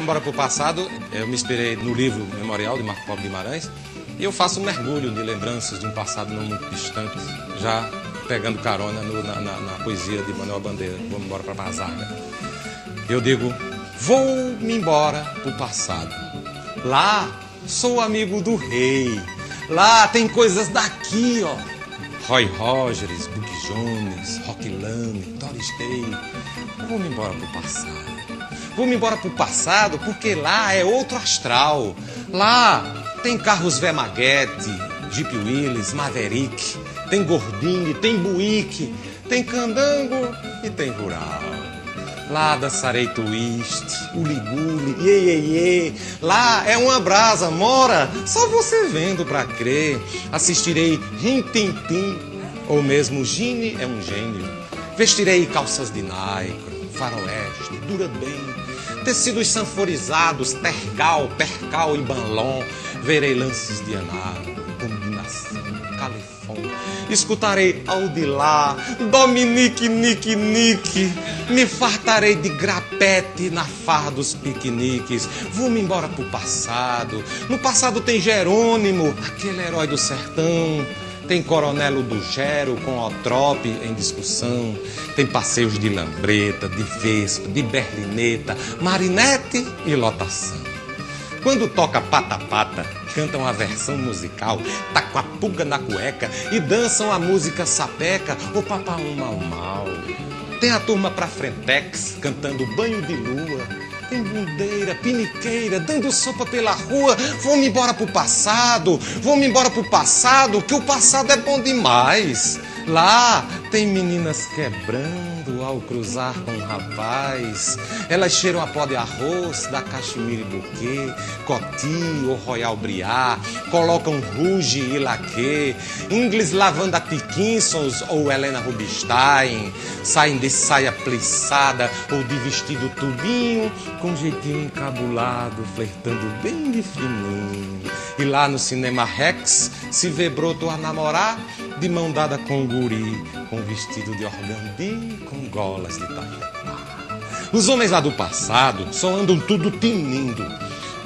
vamos embora pro passado. Eu me inspirei no livro Memorial de Marco Polo Guimarães e eu faço um mergulho de lembranças de um passado não muito distante, já pegando carona no, na, na, na, poesia de Manuel Bandeira. Vamos embora para Bazaga. Eu digo, vou-me embora pro passado. Lá sou amigo do rei. Lá tem coisas daqui, ó. Roy Rogers, Buck Jones, Rock Lane, Doris Day. Vou-me embora pro passado. Vou-me embora pro passado porque lá é outro astral. Lá tem carros Vemaguete, Jeep Willys, Maverick, tem Gordini, tem Buick, tem Candango e tem Rural. Lá dançarei twist, uli-guli, iê, iê, iê. Lá é uma brasa, mora, só você vendo pra crer. Assistirei rim-tim-tim, ou mesmo Gine é um gênio. Vestirei calças de naicro, faroeste, dura bem. Tecidos sanforizados, tergal, percal e banlon. Verei lances de análogo, combinação, califone. Escutarei Audilá, Dominique, Nique, Nique. Me fartarei de grapete na farra dos piqueniques. Vou-me embora pro passado. No passado tem Jerônimo, aquele herói do sertão. Tem Coronelo do Gero com Otrope em discussão. Tem passeios de lambreta, de vespa, de berlineta, marinete e lotação. Quando toca pata-pata, cantam a versão musical, tá com a pulga na cueca e dançam a música sapeca, o papaum mal mal. Tem a turma pra frentex, cantando banho de lua. Tem bundeira, piniqueira, dando sopa pela rua. Vou-me embora pro passado, vou-me embora pro passado, que o passado é bom demais. Lá tem meninas quebrando ao cruzar com um rapaz. Elas cheiram a pó de arroz da Cachemire Bouquet, Coty ou Royal Briar. Colocam Rouge e Laque, Ingles Lavanda Dickinsons ou Helena Rubinstein. Saem de saia plissada ou de vestido tubinho, com jeitinho encabulado, flertando bem de fininho. E lá no Cinema Rex se vê broto a namorar de mão dada com o guri, com vestido de organdi, com golas de taquepá. Os homens lá do passado só andam tudo tinindo,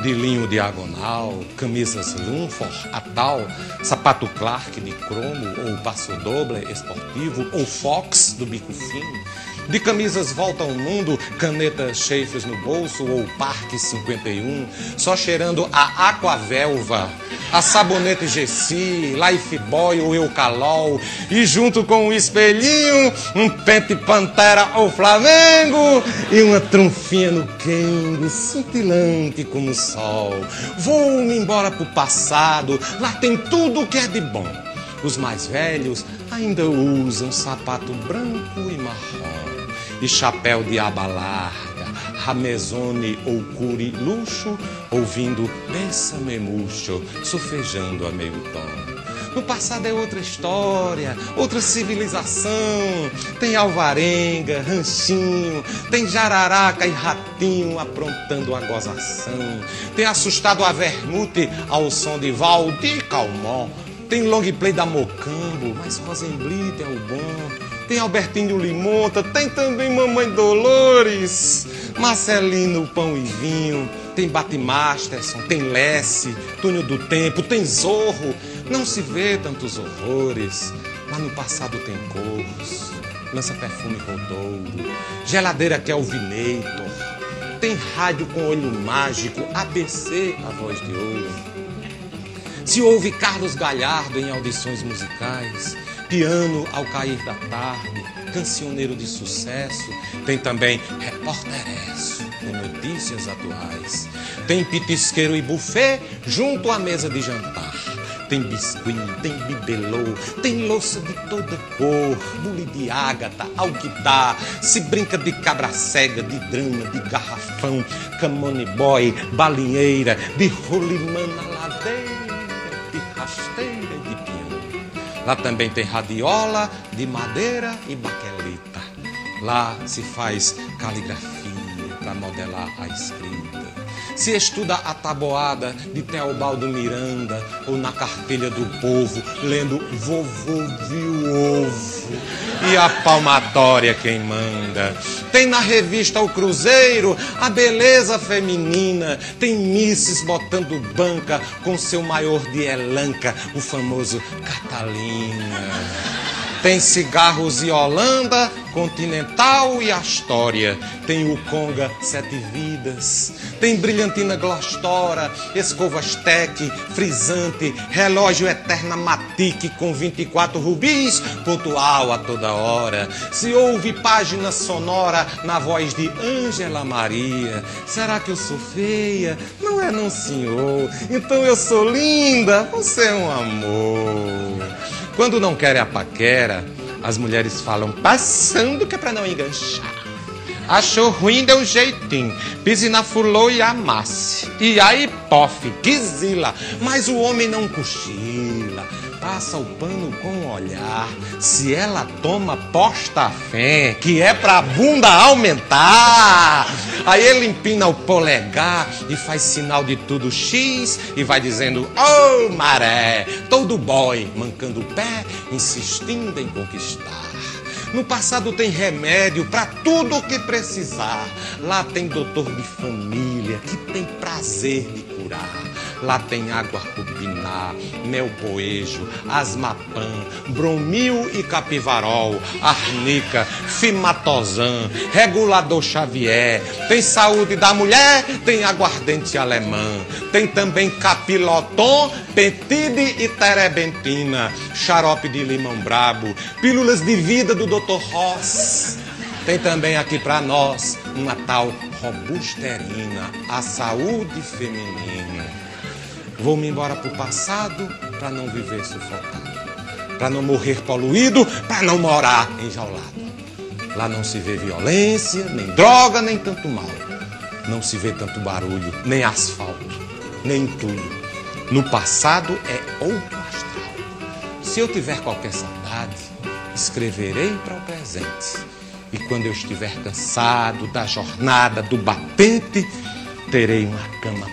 de linho diagonal, camisas Lumford, Atal, sapato Clark de cromo, ou passo doble esportivo, ou Fox do bico fino, de camisas volta ao mundo, canetas chafes no bolso ou Parque 51, só cheirando a Aquavelva, a sabonete Gessi, Lifebuoy ou Eucalol, e junto com um espelhinho, um pente Pantera ou Flamengo e uma trunfinha no Kengo, cintilante como o sol. Vou-me embora pro passado, lá tem tudo que é de bom. Os mais velhos ainda usam sapato branco e marrom e chapéu de aba larga, ramezone ou curi luxo, ouvindo Bessa-me murcho, sufejando a meio tom. No passado é outra história, outra civilização. Tem alvarenga, ranchinho, tem jararaca e ratinho aprontando a gozação. Tem assustado a vermute ao som de Valdir Calmon. Tem long play da Mocambo, mas Rosenblit é o bom. Tem Albertinho Limonta, tem também Mamãe Dolores, Marcelino Pão e Vinho, tem Batmasterson, tem Lesse, Túnel do Tempo, tem Zorro. Não se vê tantos horrores. Lá no passado tem corros, lança perfume Rodolfo, geladeira Kelvinator, tem rádio com olho mágico, ABC, a voz de ouro. Se ouve Carlos Galhardo em audições musicais, piano ao cair da tarde, cancioneiro de sucesso, tem também repórteresso com notícias atuais, tem pitisqueiro e buffet junto à mesa de jantar. Tem biscuit, tem bibelô, tem louça de toda cor, bule de ágata, alquidar, se brinca de cabra cega, de drama, de garrafão, camone boy, balinheira, de rolimã na ladeira, de rasteira. Lá também tem radiola de madeira e baquelita. Lá se faz caligrafia para modelar a escrita. Se estuda a taboada de Teobaldo Miranda ou na cartelha do povo, lendo Vovô Viu Ovo e a palmatória quem manda. Tem na revista O Cruzeiro a beleza feminina, tem misses botando banca com seu maior de elanca, o famoso Catalina. Tem cigarros e Holanda, Continental e Astória. Tem o Conga Sete Vidas. Tem brilhantina Glostora, escovas Tec, frisante, relógio Eterna Matic com 24 rubis, pontual a toda hora. Se ouve página sonora na voz de Ângela Maria. Será que eu sou feia? Não é não, senhor. Então eu sou linda. Você é um amor. Quando não querem a paquera, as mulheres falam passando que é para não enganchar. Achou ruim, deu um jeitinho. Pise na fulô e amasse. E aí, pof, que zila. Mas o homem não cochila. Passa o pano com o olhar. Se ela toma, posta a fé, que é pra bunda aumentar. Aí ele empina o polegar e faz sinal de tudo X e vai dizendo: Ô oh, maré, todo boy, mancando o pé, insistindo em conquistar. No passado tem remédio para tudo o que precisar. Lá tem doutor de família que tem prazer de curar. Lá tem água mel poejo, asmapã, bromil e capivarol, arnica, fimatozan, regulador Xavier. Tem saúde da mulher, tem aguardente alemã. Tem também capiloton, pentide e terebentina, xarope de limão brabo, pílulas de vida do Dr. Ross. Tem também aqui para nós uma tal robusterina, a saúde feminina. Vou-me embora para o passado para não viver sufocado, para não morrer poluído, para não morar enjaulado. Lá não se vê violência, nem droga, nem tanto mal. Não se vê tanto barulho, nem asfalto, nem entulho. No passado é outro astral. Se eu tiver qualquer saudade, escreverei para o presente. E quando eu estiver cansado da jornada do batente, terei uma cama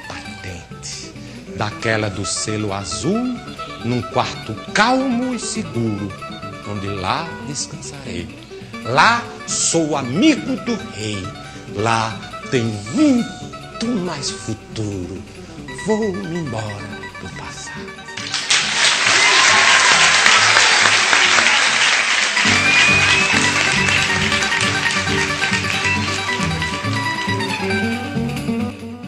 daquela do selo azul, num quarto calmo e seguro, onde lá descansarei. Lá sou amigo do rei, lá tem muito mais futuro. Vou-me embora do passado.